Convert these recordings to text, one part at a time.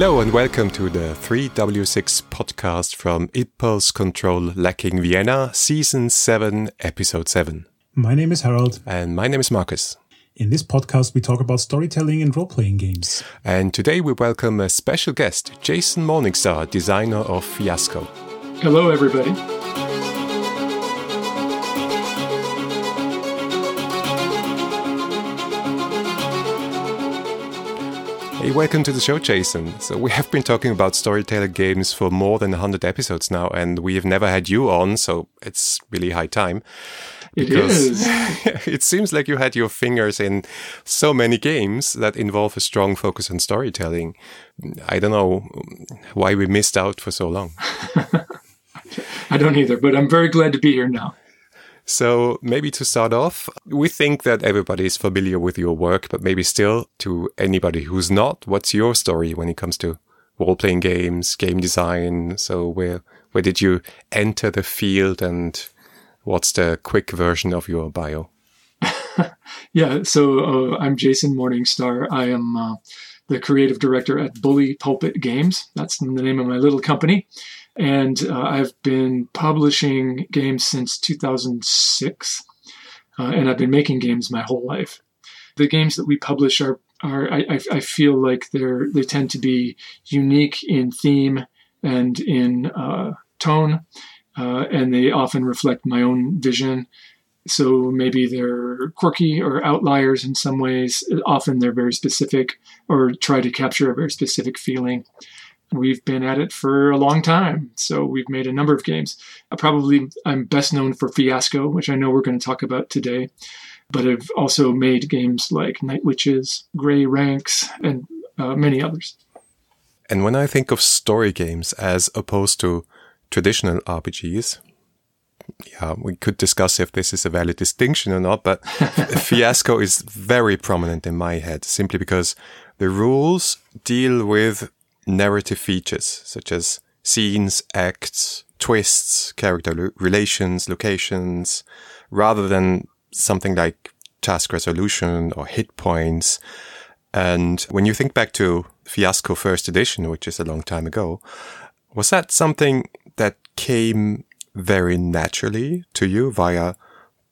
Hello and welcome to the 3W6 podcast from Impulse Control Lacking Vienna, Season 7, Episode 7. My name is Harold. And my name is Marcus. In this podcast, we talk about storytelling and role playing games. And today we welcome a special guest, Jason Morningstar, designer of Fiasco. Hello, everybody. Hey, welcome to the show, Jason. So, we have been talking about storyteller games for more than 100 episodes now, and we have never had you on, so it's really high time. It is. it seems like you had your fingers in so many games that involve a strong focus on storytelling. I don't know why we missed out for so long. I don't either, but I'm very glad to be here now. So, maybe to start off, we think that everybody is familiar with your work, but maybe still to anybody who's not, what's your story when it comes to role playing games, game design? So, where, where did you enter the field and what's the quick version of your bio? yeah, so uh, I'm Jason Morningstar. I am uh, the creative director at Bully Pulpit Games. That's the name of my little company. And uh, I've been publishing games since 2006, uh, and I've been making games my whole life. The games that we publish are, are I, I feel like they're they tend to be unique in theme and in uh, tone, uh, and they often reflect my own vision. So maybe they're quirky or outliers in some ways. Often they're very specific or try to capture a very specific feeling. We've been at it for a long time, so we've made a number of games. Uh, probably I'm best known for Fiasco, which I know we're going to talk about today, but I've also made games like Night Witches, Grey Ranks, and uh, many others. And when I think of story games as opposed to traditional RPGs, yeah, we could discuss if this is a valid distinction or not, but Fiasco is very prominent in my head simply because the rules deal with narrative features such as scenes, acts, twists, character relations, locations, rather than something like task resolution or hit points. And when you think back to Fiasco first edition, which is a long time ago, was that something that came very naturally to you via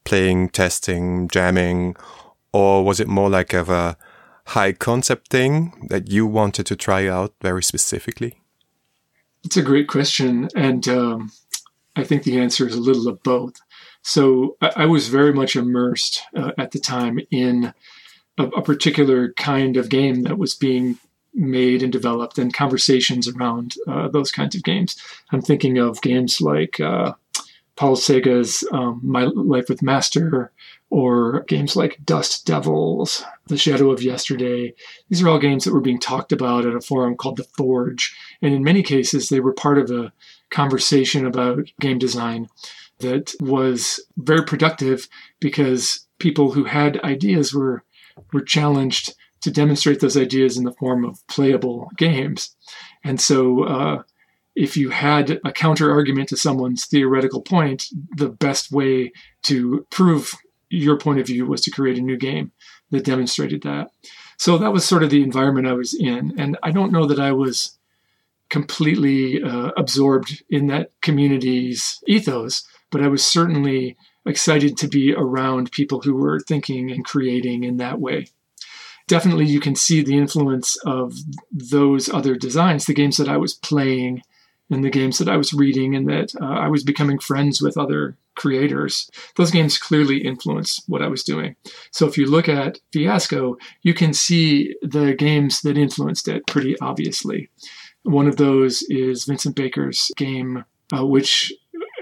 playing, testing, jamming, or was it more like of a high concept thing that you wanted to try out very specifically? It's a great question. And um, I think the answer is a little of both. So I, I was very much immersed uh, at the time in a, a, particular kind of game that was being made and developed and conversations around uh, those kinds of games. I'm thinking of games like uh, Paul Czege's um, My Life with Master or games like Dust Devils, The Shadow of Yesterday. These are all games that were being talked about at a forum called The Forge. And in many cases, they were part of a conversation about game design that was very productive because people who had ideas were, were challenged to demonstrate those ideas in the form of playable games. And so, uh, if you had a counter argument to someone's theoretical point, the best way to prove your point of view was to create a new game that demonstrated that. So that was sort of the environment I was in. And I don't know that I was completely uh, absorbed in that community's ethos, but I was certainly excited to be around people who were thinking and creating in that way. Definitely, you can see the influence of those other designs, the games that I was playing and the games that I was reading, and that uh, I was becoming friends with other creators, those games clearly influenced what I was doing. So if you look at Fiasco, you can see the games that influenced it pretty obviously. One of those is Vincent Baker's game, uh, which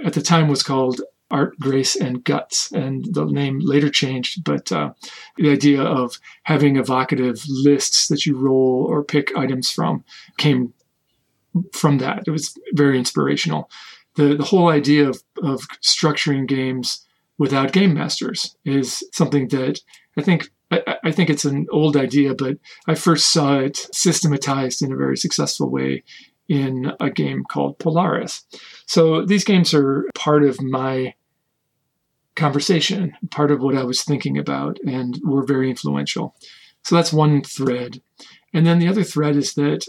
at the time was called Art, Grace, and Guts, and the name later changed. But uh, the idea of having evocative lists that you roll or pick items from came from that. It was very inspirational the, the whole idea of, of structuring games without game masters is something that I think I, I, think it's an old idea, but I first saw it systematized in a very successful way in a game called Polaris. So these games are part of my conversation, part of what I was thinking about, and were very influential. So that's one thread. And then the other thread is that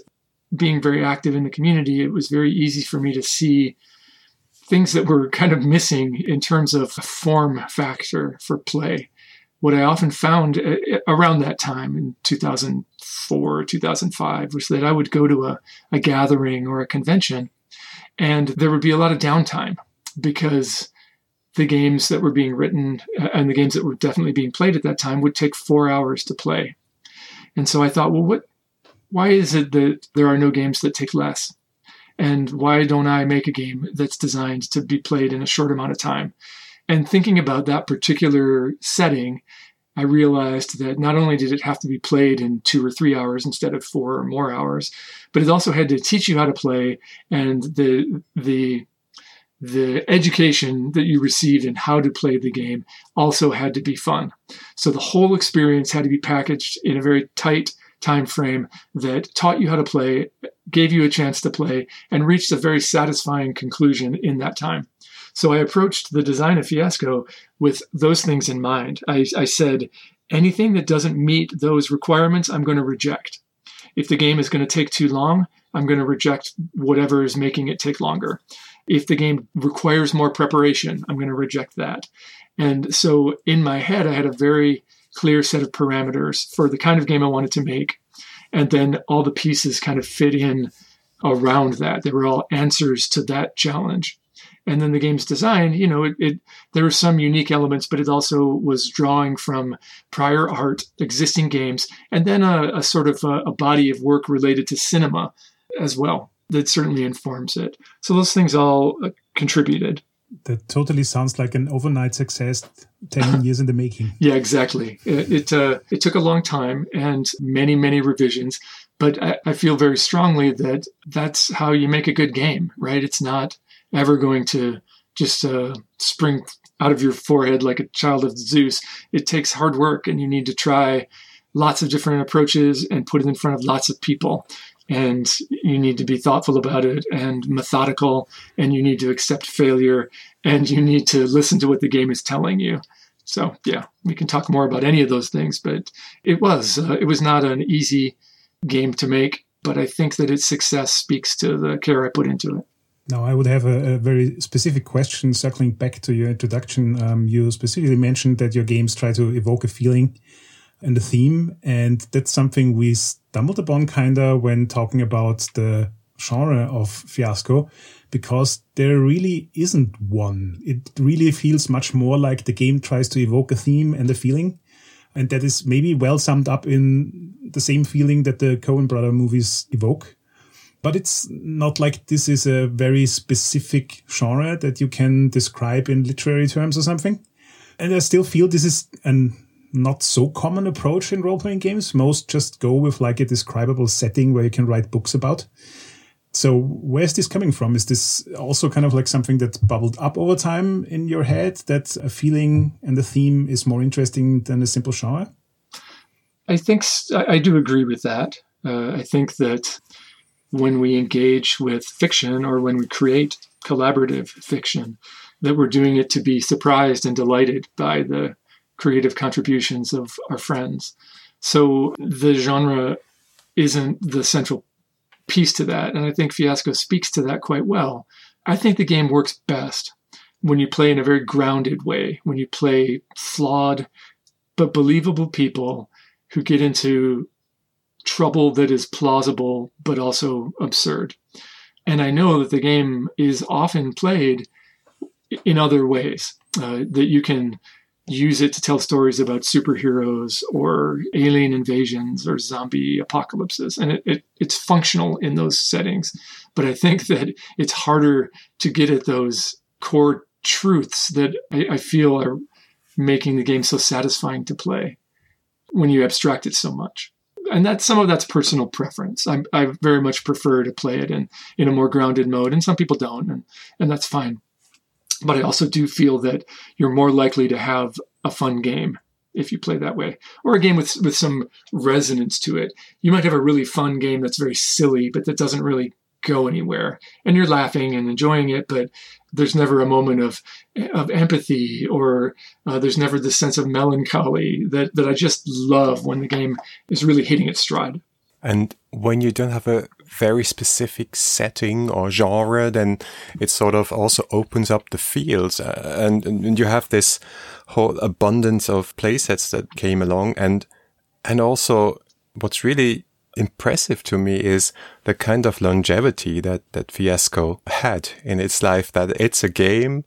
being very active in the community, it was very easy for me to see things that were kind of missing in terms of form factor for play. What I often found uh, around that time in 2004, 2005 was that I would go to a, a gathering or a convention and there would be a lot of downtime because the games that were being written uh, and the games that were definitely being played at that time would take four hours to play. And so I thought, well, what, why is it that there are no games that take less? And why don't I make a game that's designed to be played in a short amount of time? And thinking about that particular setting, I realized that not only did it have to be played in two or three hours instead of four or more hours, but it also had to teach you how to play and the the the education that you received in how to play the game also had to be fun. So the whole experience had to be packaged in a very tight time frame that taught you how to play, gave you a chance to play, and reached a very satisfying conclusion in that time. So I approached the design of Fiasco with those things in mind. I, I said, anything that doesn't meet those requirements, I'm going to reject. If the game is going to take too long, I'm going to reject whatever is making it take longer. If the game requires more preparation, I'm going to reject that. And so in my head, I had a very clear set of parameters for the kind of game I wanted to make. And then all the pieces kind of fit in around that. They were all answers to that challenge. And then the game's design, you know, it, it there were some unique elements, but it also was drawing from prior art, existing games, and then a, a sort of a, a body of work related to cinema as well that certainly informs it. So those things all uh, contributed. That totally sounds like an overnight success, ten years in the making. Yeah, exactly. It it, uh, it, took a long time and many many revisions, but I, I, feel very strongly that that's how you make a good game, right? It's not ever going to just uh, spring out of your forehead like a child of Zeus. It takes hard work, and you need to try lots of different approaches and put it in front of lots of people and you need to be thoughtful about it and methodical and you need to accept failure and you need to listen to what the game is telling you. So yeah we can talk more about any of those things but it was uh, it was not an easy game to make but i think that its success speaks to the care i put into it. Now, I would have a, a, very specific question circling back to your introduction. Um, you specifically mentioned that your games try to evoke a feeling and a theme, and that's something we stumbled upon kinda when talking about the genre of Fiasco because there really isn't one. It really feels much more like the game tries to evoke a theme and a feeling. And that is maybe well summed up in the same feeling that the Coen brother movies evoke. But it's not like this is a very specific genre that you can describe in literary terms or something. And I still feel this is an not so common approach in role playing games. Most just go with like a describable setting where you can write books about. So where's this coming from? Is this also kind of like something that bubbled up over time in your head that a feeling and a theme is more interesting than a simple genre? I think I do agree with that. Uh, I think that when we engage with fiction or when we create collaborative fiction, that we're doing it to be surprised and delighted by the creative contributions of our friends. So the genre isn't the central piece to that. And I think Fiasco speaks to that quite well. I think the game works best when you play in a very grounded way, when you play flawed but believable people who get into trouble that is plausible but also absurd. And I know that the game is often played in other ways, uh, that you can use it to tell stories about superheroes or alien invasions or zombie apocalypses. And it, it, it's functional in those settings. But I think that it's harder to get at those core truths that I, I feel are making the game so satisfying to play when you abstract it so much. And that some of that's personal preference. I, I very much prefer to play it in, in a more grounded mode, and some people don't, and, and that's fine. But I also do feel that you're more likely to have a fun game if you play that way, or a game with with some resonance to it. You might have a really fun game that's very silly, but that doesn't really go anywhere, and you're laughing and enjoying it, but there's never a moment of of empathy, or uh, there's never this sense of melancholy that that I just love when the game is really hitting its stride. And when you don't have a very specific setting or genre, then it sort of also opens up the fields. Uh, and, and you have this whole abundance of playsets that came along. And, and also what's really impressive to me is the kind of longevity that, that Fiasco had in its life, that it's a game,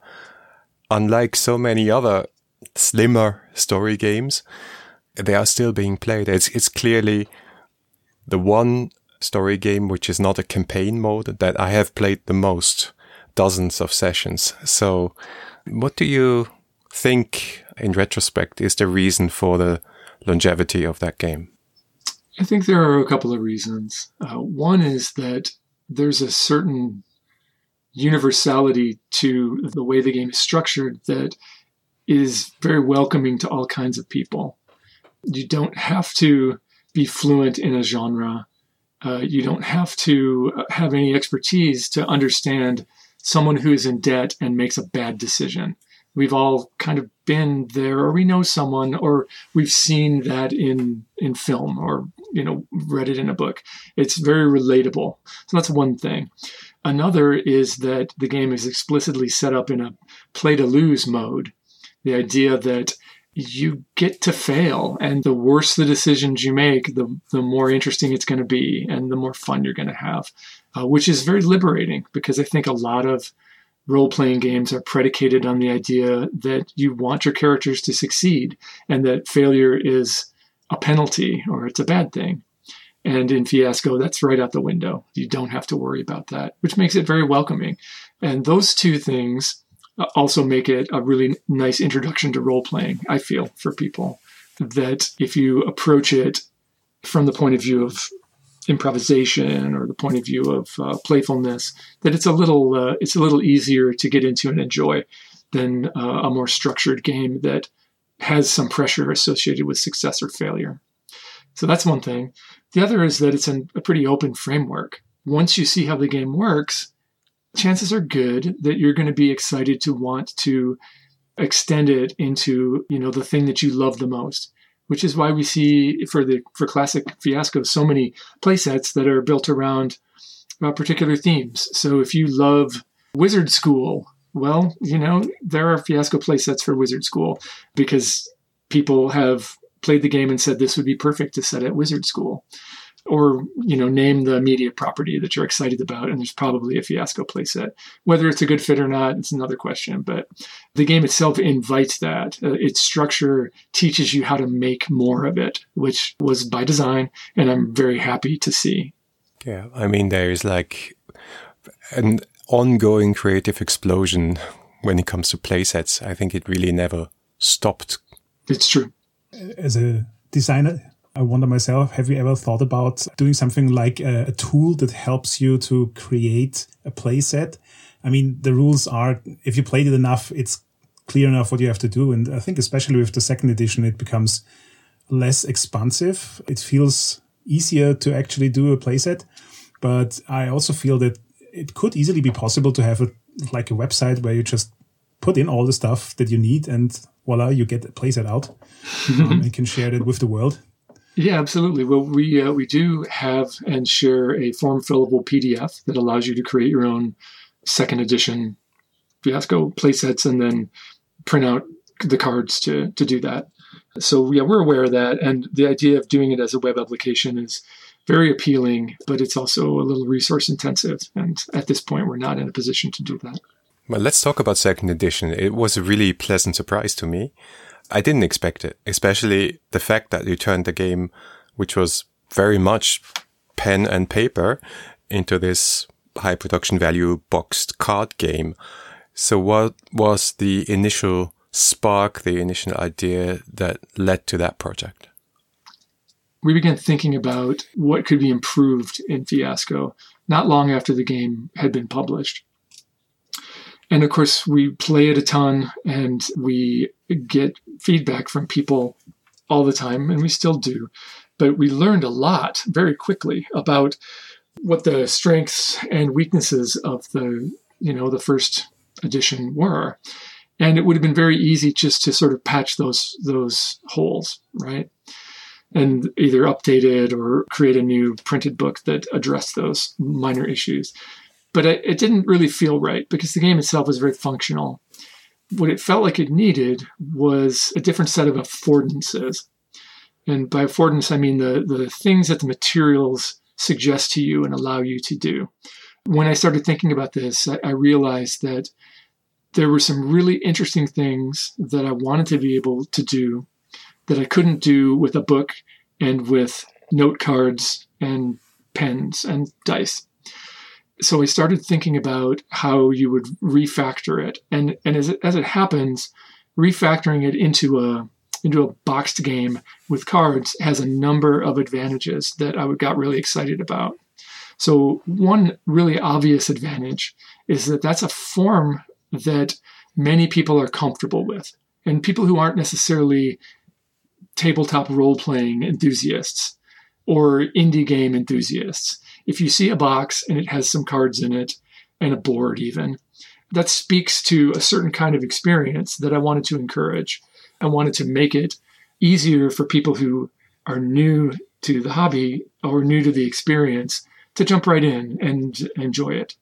unlike so many other slimmer story games, they are still being played. It's, it's clearly the one story game which is not a campaign mode that I have played the most, dozens of sessions. So what do you think in retrospect is the reason for the longevity of that game? I think there are a couple of reasons. Uh, one is that there's a certain universality to the way the game is structured that is very welcoming to all kinds of people. You don't have to be fluent in a genre. Uh, you don't have to uh, have any expertise to understand someone who is in debt and makes a bad decision. We've all kind of been there, or we know someone, or we've seen that in in film, or you know, read it in a book. It's very relatable. So that's one thing. Another is that the game is explicitly set up in a play to lose mode. The idea that you get to fail, and the worse the decisions you make, the, the more interesting it's going to be, and the more fun you're going to have, uh, which is very liberating because I think a lot of role playing games are predicated on the idea that you want your characters to succeed and that failure is a penalty or it's a bad thing. And in Fiasco, that's right out the window. You don't have to worry about that, which makes it very welcoming. And those two things also make it a really nice introduction to role playing, I feel, for people. That if you approach it from the point of view of improvisation or the point of view of uh, playfulness, that it's a little uh, it's a little easier to get into and enjoy than uh, a more structured game that has some pressure associated with success or failure. So that's one thing. The other is that it's an, a pretty open framework. Once you see how the game works, chances are good that you're going to be excited to want to extend it into, you know, the thing that you love the most, which is why we see for the for classic fiasco so many playsets that are built around uh, particular themes. So if you love Wizard School, well, you know, there are fiasco playsets for Wizard School because people have played the game and said this would be perfect to set at Wizard School. Or, you know, name the media property that you're excited about, and there's probably a fiasco playset. Whether it's a good fit or not, it's another question. But the game itself invites that. Uh, its structure teaches you how to make more of it, which was by design, and I'm very happy to see. Yeah, I mean, there is like an ongoing creative explosion when it comes to playsets. I think it really never stopped. It's true as a designer, I wonder myself, have you ever thought about doing something like a, a tool that helps you to create a playset? I mean, the rules are, if you played it enough, it's clear enough what you have to do. And I think especially with the second edition, it becomes less expansive. It feels easier to actually do a playset. But I also feel that it could easily be possible to have a, like a website where you just put in all the stuff that you need and voila, you get a playset out um, and can share it with the world. Yeah, absolutely. Well, we uh, we do have and share a form fillable PDF that allows you to create your own second edition Fiasco playsets and then print out the cards to to do that. So yeah, we're aware of that, and the idea of doing it as a web application is very appealing, but it's also a little resource intensive. And at this point, we're not in a position to do that. Well, let's talk about second edition. It was a really pleasant surprise to me. I didn't expect it, especially the fact that you turned the game, which was very much pen and paper, into this high production value boxed card game. So what was the initial spark, the initial idea that led to that project? We began thinking about what could be improved in Fiasco not long after the game had been published. And of course, we play it a ton and we get feedback from people all the time, and we still do. But we learned a lot very quickly about what the strengths and weaknesses of the, you know, the first edition were. And it would have been very easy just to sort of patch those those holes, right? and either update it or create a new printed book that addressed those minor issues. But it, it didn't really feel right because the game itself was very functional. What it felt like it needed was a different set of affordances. And by affordance, I mean the, the things that the materials suggest to you and allow you to do. When I started thinking about this, I, I realized that there were some really interesting things that I wanted to be able to do that I couldn't do with a book and with note cards and pens and dice. So I started thinking about how you would refactor it, and and as it, as it happens, refactoring it into a into a boxed game with cards has a number of advantages that I got really excited about. So one really obvious advantage is that that's a form that many people are comfortable with. And people who aren't necessarily tabletop role playing enthusiasts or indie game enthusiasts, if you see a box and it has some cards in it and a board, even, that speaks to a certain kind of experience that I wanted to encourage. I wanted to make it easier for people who are new to the hobby or new to the experience to jump right in and enjoy it.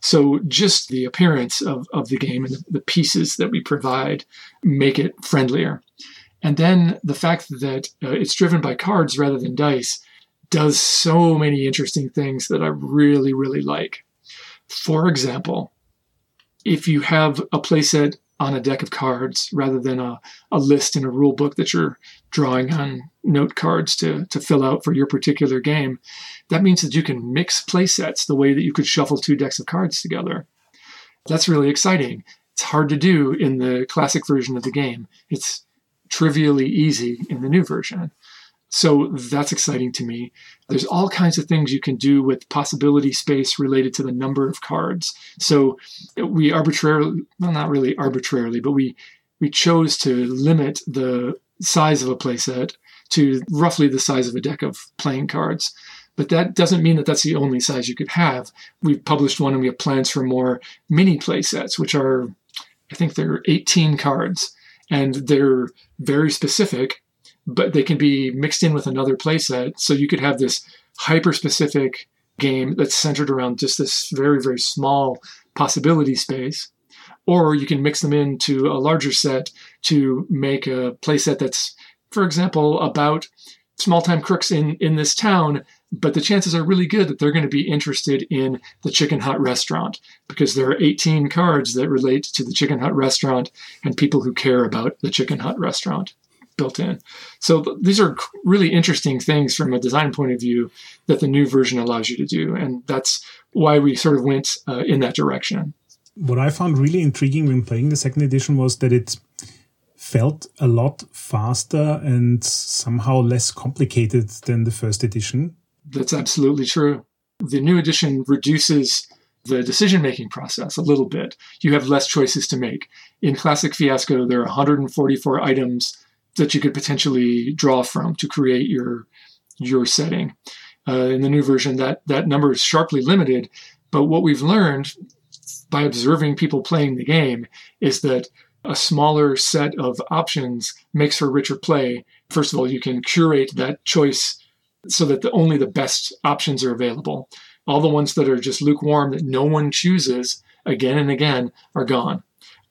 So just the appearance of, of the game and the pieces that we provide make it friendlier. And then the fact that uh, it's driven by cards rather than dice does so many interesting things that I really, really like. For example, if you have a playset on a deck of cards rather than a, a list in a rule book that you're drawing on note cards to, to fill out for your particular game, that means that you can mix play sets the way that you could shuffle two decks of cards together. That's really exciting. It's hard to do in the classic version of the game. It's trivially easy in the new version. So that's exciting to me. There's all kinds of things you can do with possibility space related to the number of cards. So we arbitrarily, well, not really arbitrarily, but we we chose to limit the size of a playset to roughly the size of a deck of playing cards. But that doesn't mean that that's the only size you could have. We've published one and we have plans for more mini playsets, which are, I think they're 18 cards and they're very specific, but they can be mixed in with another playset. So you could have this hyper specific game that's centered around just this very, very small possibility space. Or you can mix them into a larger set to make a playset that's, for example, about small time crooks in, in this town, but the chances are really good that they're going to be interested in the Chicken Hut restaurant because there are 18 cards that relate to the Chicken Hut restaurant and people who care about the Chicken Hut restaurant built in. So th- these are really interesting things from a design point of view that the new version allows you to do. And that's why we sort of went uh, in that direction. What I found really intriguing when playing the second edition was that it felt a lot faster and somehow less complicated than the first edition. That's absolutely true. The new edition reduces the decision making process a little bit. You have less choices to make. In Classic Fiasco, there are 144 items that you could potentially draw from to create your your setting. Uh, in the new version, that that number is sharply limited. But what we've learned by observing people playing the game is that a smaller set of options makes for richer play. First of all, you can curate that choice so that the, only the best options are available. All the ones that are just lukewarm that no one chooses again and again are gone.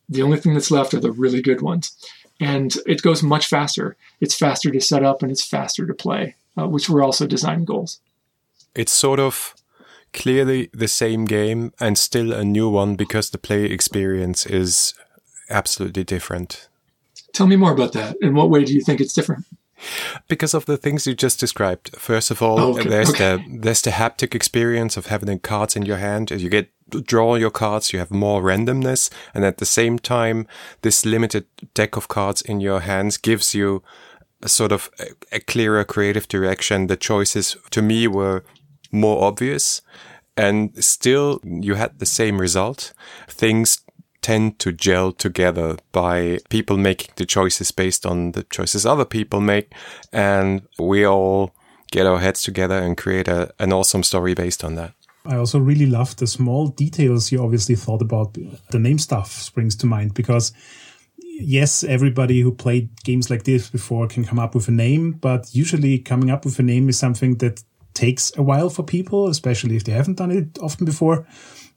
The only thing that's left are the really good ones. And it goes much faster. It's faster to set up and it's faster to play, uh, which were also design goals. It's sort of clearly the same game and still a new one because the play experience is absolutely different. Tell me more about that. In what way do you think it's different? Because of the things you just described. First of all, oh, okay. there's okay. the there's the haptic experience of having the cards in your hand. As you get draw your cards, you have more randomness, and at the same time, this limited deck of cards in your hands gives you a sort of a, a clearer creative direction. The choices to me were more obvious, and still you had the same result. Things tend to gel together by people making the choices based on the choices other people make. And we all get our heads together and create a, an awesome story based on that. I also really love the small details you obviously thought about. The name stuff springs to mind because yes, everybody who played games like this before can come up with a name, but usually coming up with a name is something that takes a while for people, especially if they haven't done it often before.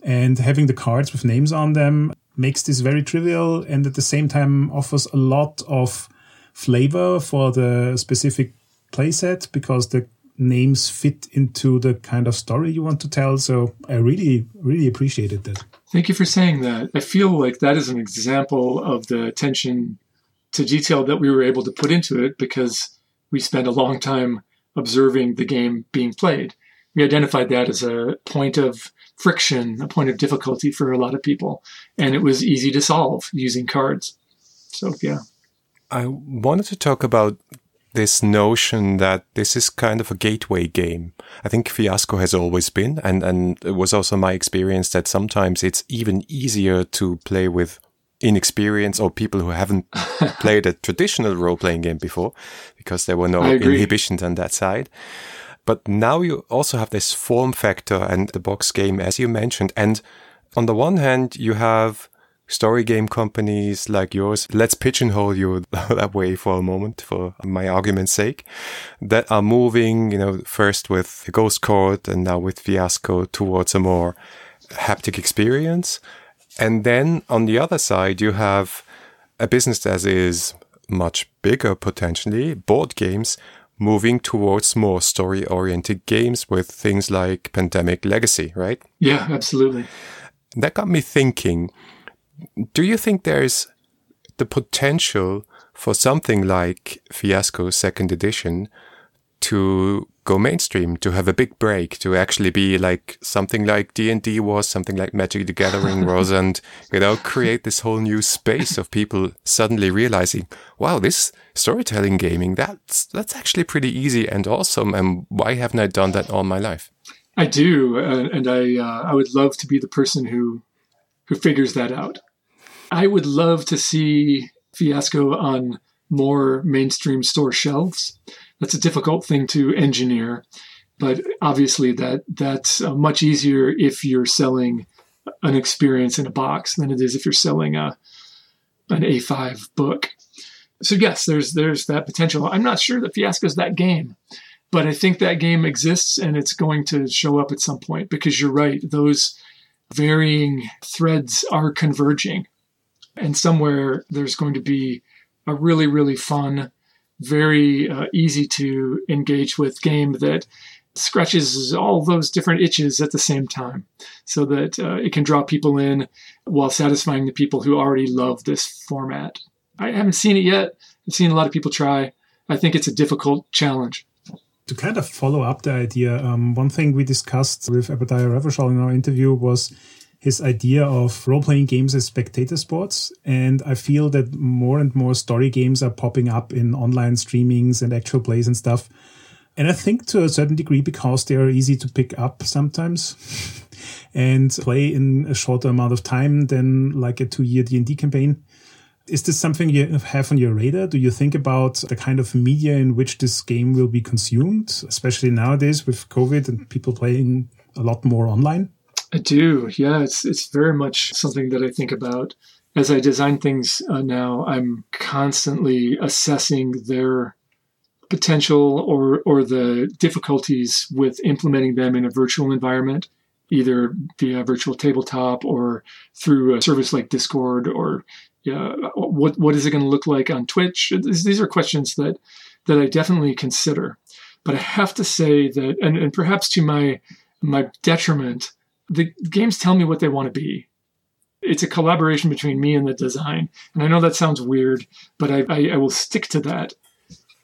And having the cards with names on them makes this very trivial and at the same time offers a lot of flavor for the specific playset because the names fit into the kind of story you want to tell. So I really, really appreciated that. Thank you for saying that. I feel like that is an example of the attention to detail that we were able to put into it because we spent a long time observing the game being played. We identified that as a point of friction, a point of difficulty for a lot of people, and it was easy to solve using cards. So, yeah. I wanted to talk about this notion that this is kind of a gateway game. I think Fiasco has always been, and, and it was also my experience that sometimes it's even easier to play with inexperienced or people who haven't played a traditional role playing game before because there were no inhibitions on that side. But now you also have this form factor and the box game, as you mentioned. And on the one hand, you have story game companies like yours, let's pigeonhole you that way for a moment for my argument's sake, that are moving, you know, first with Ghost Court and now with Fiasco towards a more haptic experience. And then on the other side, you have a business that is much bigger potentially, board games, moving towards more story oriented games with things like Pandemic Legacy, right? Yeah, absolutely. That got me thinking do you think there's the potential for something like Fiasco Second Edition to go mainstream, to have a big break, to actually be like something like D and D was, something like Magic the Gathering was, and you know, create this whole new space of people suddenly realizing, wow, this storytelling gaming that's that's actually pretty easy and awesome, and why haven't I done that all my life? I do, uh, and I uh, I would love to be the person who who figures that out. I would love to see Fiasco on more mainstream store shelves. That's a difficult thing to engineer, but obviously that that's uh, much easier if you're selling an experience in a box than it is if you're selling a an A5 book. So yes, there's there's that potential. I'm not sure that Fiasco is that game, but I think that game exists and it's going to show up at some point because you're right. Those varying threads are converging. And somewhere there's going to be a really, really fun, very uh, easy to engage with game that scratches all those different itches at the same time so that uh, it can draw people in while satisfying the people who already love this format. I haven't seen it yet. I've seen a lot of people try. I think it's a difficult challenge. To kind of follow up the idea, um, one thing we discussed with Abadiah Revachol in our interview was his idea of role playing games as spectator sports. And I feel that more and more story games are popping up in online streamings and actual plays and stuff. And I think to a certain degree because they are easy to pick up sometimes and play in a shorter amount of time than like a two year D&D campaign. Is this something you have on your radar? Do you think about the kind of media in which this game will be consumed, especially nowadays with COVID and people playing a lot more online? I do. Yeah, it's it's very much something that I think about as I design things uh, now. I'm constantly assessing their potential or or the difficulties with implementing them in a virtual environment, either via virtual tabletop or through a service like Discord or yeah, what what is it going to look like on Twitch? These are questions that that I definitely consider. But I have to say that, and, and perhaps to my my detriment, the games tell me what they want to be. It's a collaboration between me and the design. And I know that sounds weird, but I, I, I will stick to that.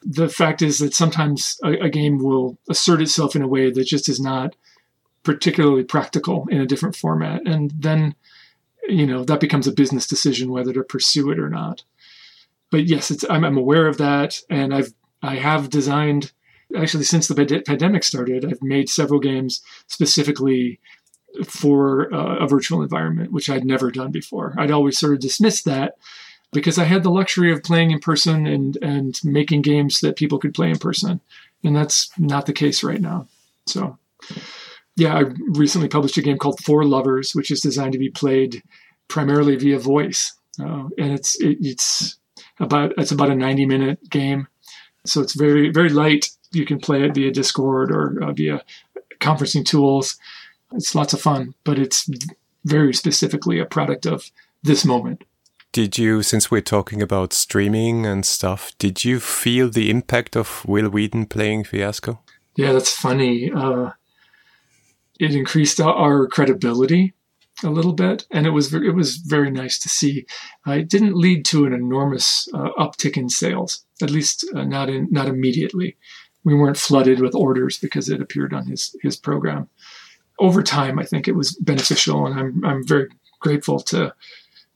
The fact is that sometimes a, a game will assert itself in a way that just is not particularly practical in a different format. And then, you know, that becomes a business decision whether to pursue it or not. But yes, it's, I'm, I'm aware of that. And I've, I have designed actually since the pandemic started, I've made several games specifically for uh, a virtual environment, which I'd never done before. I'd always sort of dismissed that because I had the luxury of playing in person and and making games that people could play in person, and that's not the case right now. So, yeah, I recently published a game called Four Lovers, which is designed to be played primarily via voice. uh, and it's it, it's about it's about a 90 minute game, so it's very very light. You can play it via Discord or uh, via conferencing tools. It's lots of fun, but it's very specifically a product of this moment. Did you, since we're talking about streaming and stuff, did you feel the impact of Wil Wheaton playing Fiasco? Yeah, that's funny. Uh, it increased our credibility a little bit, and it was it was very nice to see. Uh, it didn't lead to an enormous uh, uptick in sales, at least uh, not in not immediately. We weren't flooded with orders because it appeared on his his program. Over time, I think it was beneficial, and I'm I'm very grateful to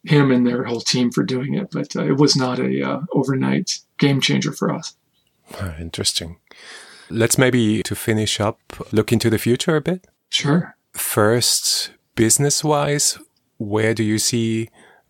him and their whole team for doing it. But uh, it was not a uh, overnight game changer for us. Ah, interesting. Let's maybe to finish up look into the future a bit. Sure. First, business wise, where do you see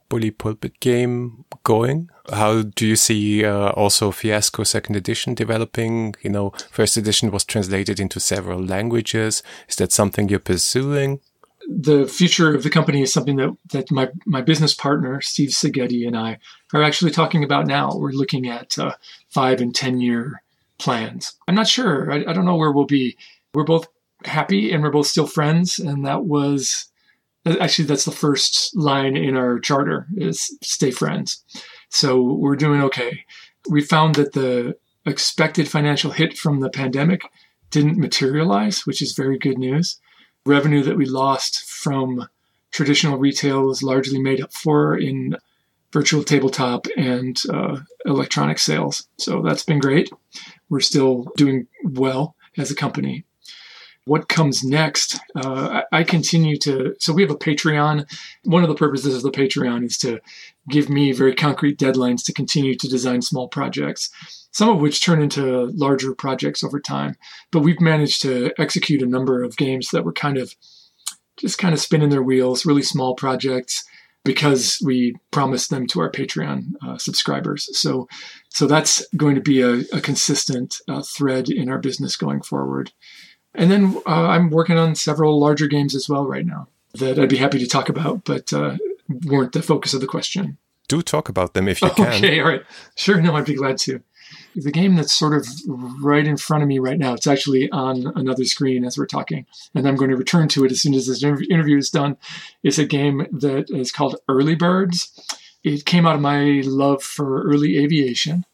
Bully Pulpit game going? How do you see uh, also Fiasco second edition developing? You know, first edition was translated into several languages. Is that something you're pursuing? The future of the company is something that, that my, my business partner, Steve Szigeti, and I are actually talking about now. We're looking at uh, five and 10 year plans. I'm not sure. I, I don't know where we'll be. We're both happy and we're both still friends. And that was actually that's the first line in our charter is stay friends. So we're doing okay. We found that the expected financial hit from the pandemic didn't materialize, which is very good news. Revenue that we lost from traditional retail was largely made up for in virtual tabletop and uh, electronic sales. So that's been great. We're still doing well as a company what comes next uh, I, continue to so we have a patreon. One of the purposes of the patreon is to give me very concrete deadlines to continue to design small projects some of which turn into larger projects over time. But we've managed to execute a number of games that were kind of just kind of spinning their wheels really small projects because we promised them to our patreon uh, subscribers. So so that's going to be a, a consistent uh, thread in our business going forward and then uh, I'm working on several larger games as well right now that I'd be happy to talk about, but uh, weren't the focus of the question. Do talk about them if you can. Okay, all right. Sure, no, I'd be glad to. The game that's sort of right in front of me right now, it's actually on another screen as we're talking, and I'm going to return to it as soon as this interview is done. It's a game that is called Early Birds. It came out of my love for early aviation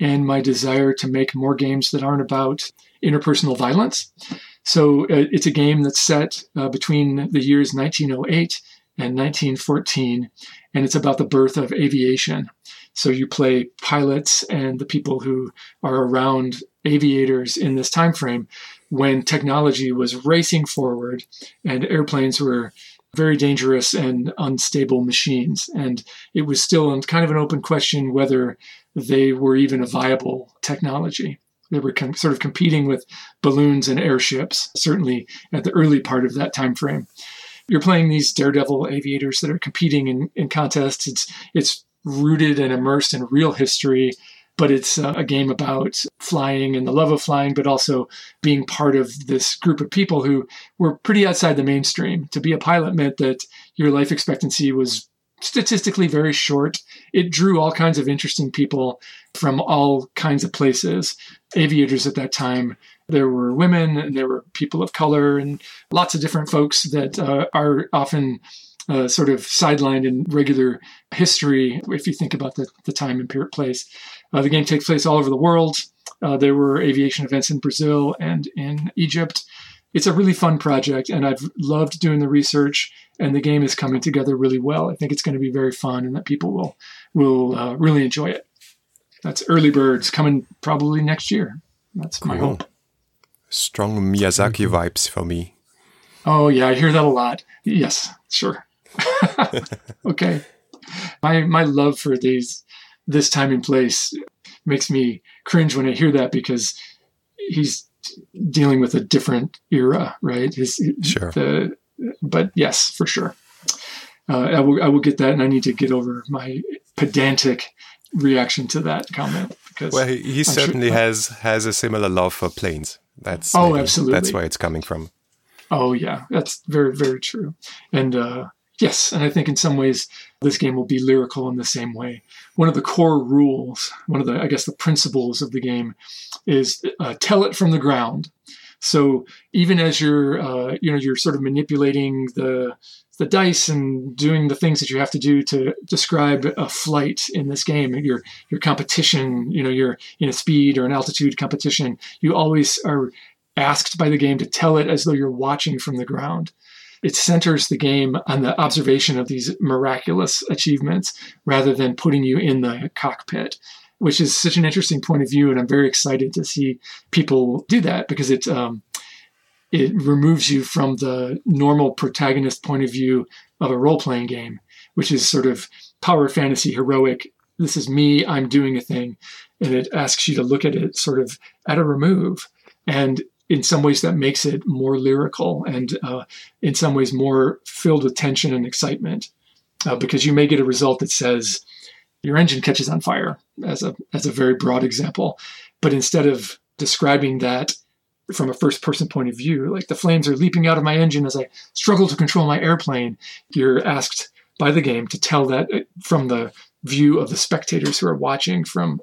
and my desire to make more games that aren't about interpersonal violence. So uh, it's a game that's set uh, between the years 1908 and 1914, and it's about the birth of aviation. So you play pilots and the people who are around aviators in this time frame when technology was racing forward and airplanes were very dangerous and unstable machines. And it was still kind of an open question whether they were even a viable technology. They were com- sort of competing with balloons and airships, certainly at the early part of that time frame. You're playing these daredevil aviators that are competing in, in contests. It's it's rooted and immersed in real history, but it's uh, a game about flying and the love of flying, but also being part of this group of people who were pretty outside the mainstream. To be a pilot meant that your life expectancy was statistically very short. It drew all kinds of interesting people from all kinds of places. Aviators at that time, there were women and there were people of color and lots of different folks that uh, are often uh, sort of sidelined in regular history if you think about the, the time and place. Uh, the game takes place all over the world. Uh, there were aviation events in Brazil and in Egypt it's a really fun project and I've loved doing the research and the game is coming together really well. I think it's going to be very fun and that people will will uh, really enjoy it. That's Early Birds coming probably next year. That's cool. my hope. Strong Miyazaki vibes for me. Oh yeah, I hear that a lot. Yes, sure. okay. My my love for these this time and place makes me cringe when I hear that because he's dealing with a different era, right? His, sure. The, but yes, for sure. Uh, I will I will get that, and I need to get over my pedantic reaction to that comment because well, he, he certainly sure, has has a similar love for planes. That's oh, maybe, absolutely. That's where it's coming from. Oh yeah, that's very very true. And uh, Yes, and I think in some ways this game will be lyrical in the same way. One of the core rules, one of the, I guess, the principles of the game is uh, tell it from the ground. So even as you're, uh, you know, you're sort of manipulating the the dice and doing the things that you have to do to describe a flight in this game, your your competition, you know, you're in a speed or an altitude competition, you always are asked by the game to tell it as though you're watching from the ground. It centers the game on the observation of these miraculous achievements rather than putting you in the cockpit, which is such an interesting point of view. And I'm very excited to see people do that because it's um, it removes you from the normal protagonist point of view of a role playing game, which is sort of power fantasy heroic. This is me, I'm doing a thing. And it asks you to look at it sort of at a remove. And in some ways that makes it more lyrical and uh, in some ways more filled with tension and excitement uh, because you may get a result that says your engine catches on fire as a as a very broad example but instead of describing that from a first person point of view like the flames are leaping out of my engine as i struggle to control my airplane you're asked by the game to tell that uh, from the view of the spectators who are watching from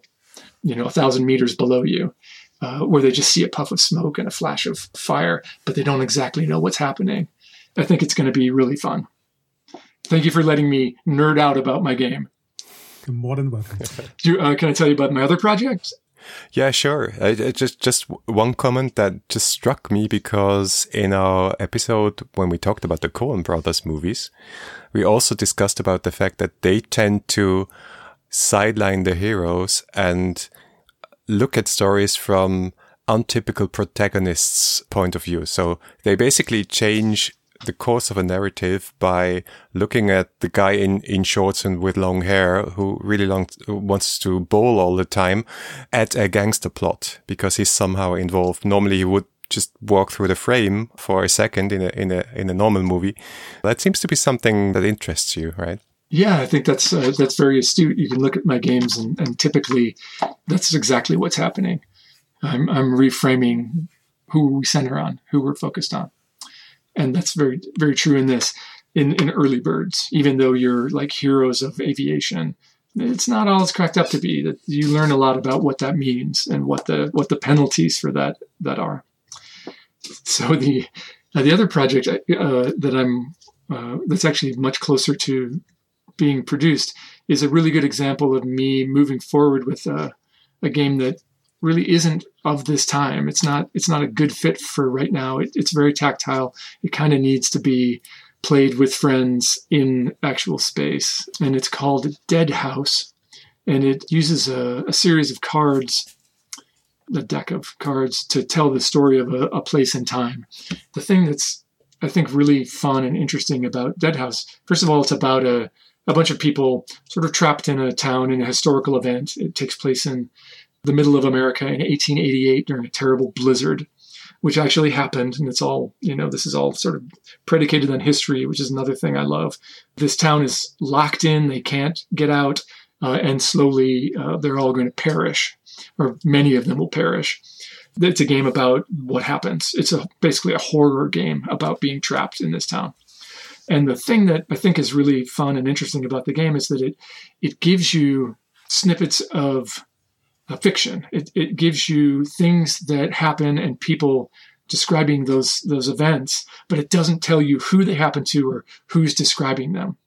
you know a thousand meters below you uh, where they just see a puff of smoke and a flash of fire, but they don't exactly know what's happening. I think it's going to be really fun. Thank you for letting me nerd out about my game. You're more than welcome. Do, uh, can I tell you about my other project? Yeah, sure. I, I just just one comment that just struck me because in our episode when we talked about the Coen Brothers movies, we also discussed about the fact that they tend to sideline the heroes and look at stories from untypical protagonists' point of view. So they basically change the course of a narrative by looking at the guy in, in shorts and with long hair who really long, wants to bowl all the time at a gangster plot because he's somehow involved. Normally he would just walk through the frame for a second in a, in a, in a normal movie. That seems to be something that interests you, right? Yeah, I think that's uh, that's very astute. You can look at my games, and, and typically, that's exactly what's happening. I'm, I'm reframing who we center on, who we're focused on, and that's very very true in this. In in early birds, even though you're like heroes of aviation, it's not all it's cracked up to be. That you learn a lot about what that means and what the what the penalties for that that are. So the uh, the other project uh, that I'm uh, that's actually much closer to being produced is a really good example of me moving forward with a, a game that really isn't of this time. It's not it's not a good fit for right now. It, it's very tactile. It kind of needs to be played with friends in actual space, and it's called Dead House, and it uses a, a series of cards, a deck of cards, to tell the story of a, a place and time. The thing that's I think really fun and interesting about Dead House, first of all, it's about a a bunch of people sort of trapped in a town in a historical event. It takes place in the middle of America in 1888 during a terrible blizzard, which actually happened. And it's all, you know, this is all sort of predicated on history, which is another thing I love. This town is locked in, they can't get out, uh, and slowly uh, they're all going to perish, or many of them will perish. It's a game about what happens. It's a, basically a horror game about being trapped in this town. And the thing that I think is really fun and interesting about the game is that it it gives you snippets of fiction. It, it gives you things that happen and people describing those those events, but it doesn't tell you who they happen to or who's describing them.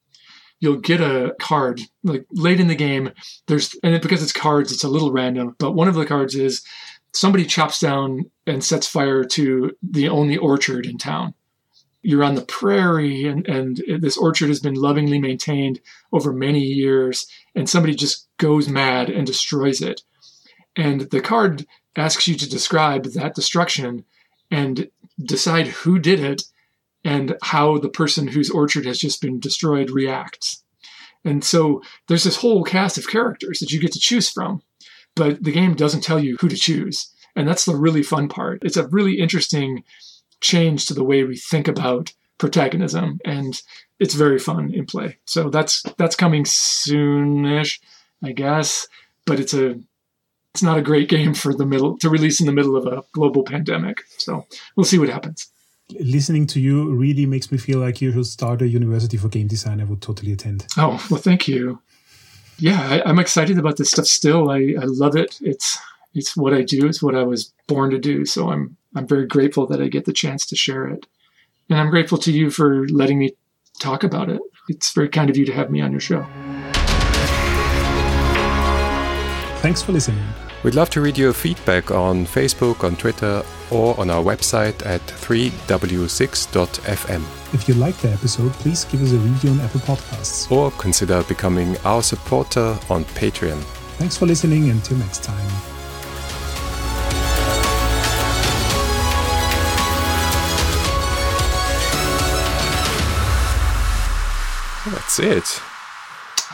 You'll get a card like late in the game. There's and because it's cards, it's a little random. But one of the cards is somebody chops down and sets fire to the only orchard in town you're on the prairie and, and this orchard has been lovingly maintained over many years and somebody just goes mad and destroys it and the card asks you to describe that destruction and decide who did it and how the person whose orchard has just been destroyed reacts. And so there's this whole cast of characters that you get to choose from but the game doesn't tell you who to choose. And that's the really fun part. It's a really interesting change to the way we think about protagonism and it's very fun in play. So that's that's coming soonish i guess but it's a it's not a great game for the middle to release in the middle of a global pandemic so we'll see what happens listening to you really makes me feel like you should start a university for game design. I would totally attend. Oh, well, thank you. Yeah, I, am excited about this stuff still. I, I love it. It's it's what I do. It's what I was born to do. So I'm I'm very grateful that I get the chance to share it. And I'm grateful to you for letting me talk about it. It's very kind of you to have me on your show. Thanks for listening. We'd love to read your feedback on Facebook, on Twitter, or on our website at 3w6.fm. If you liked the episode, please give us a review on Apple Podcasts. Or consider becoming our supporter on Patreon. Thanks for listening. Until next time. That's it.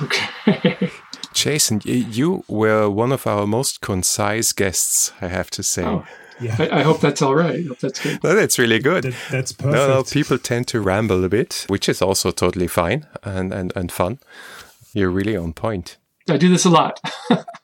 Okay. Jason, you were one of our most concise guests, I have to say. Oh, yeah. I, I, hope that's all right. I hope that's good. No, that's really good. That, that's perfect. No, no, people tend to ramble a bit, which is also totally fine and, and, and fun. You're really on point. I do this a lot.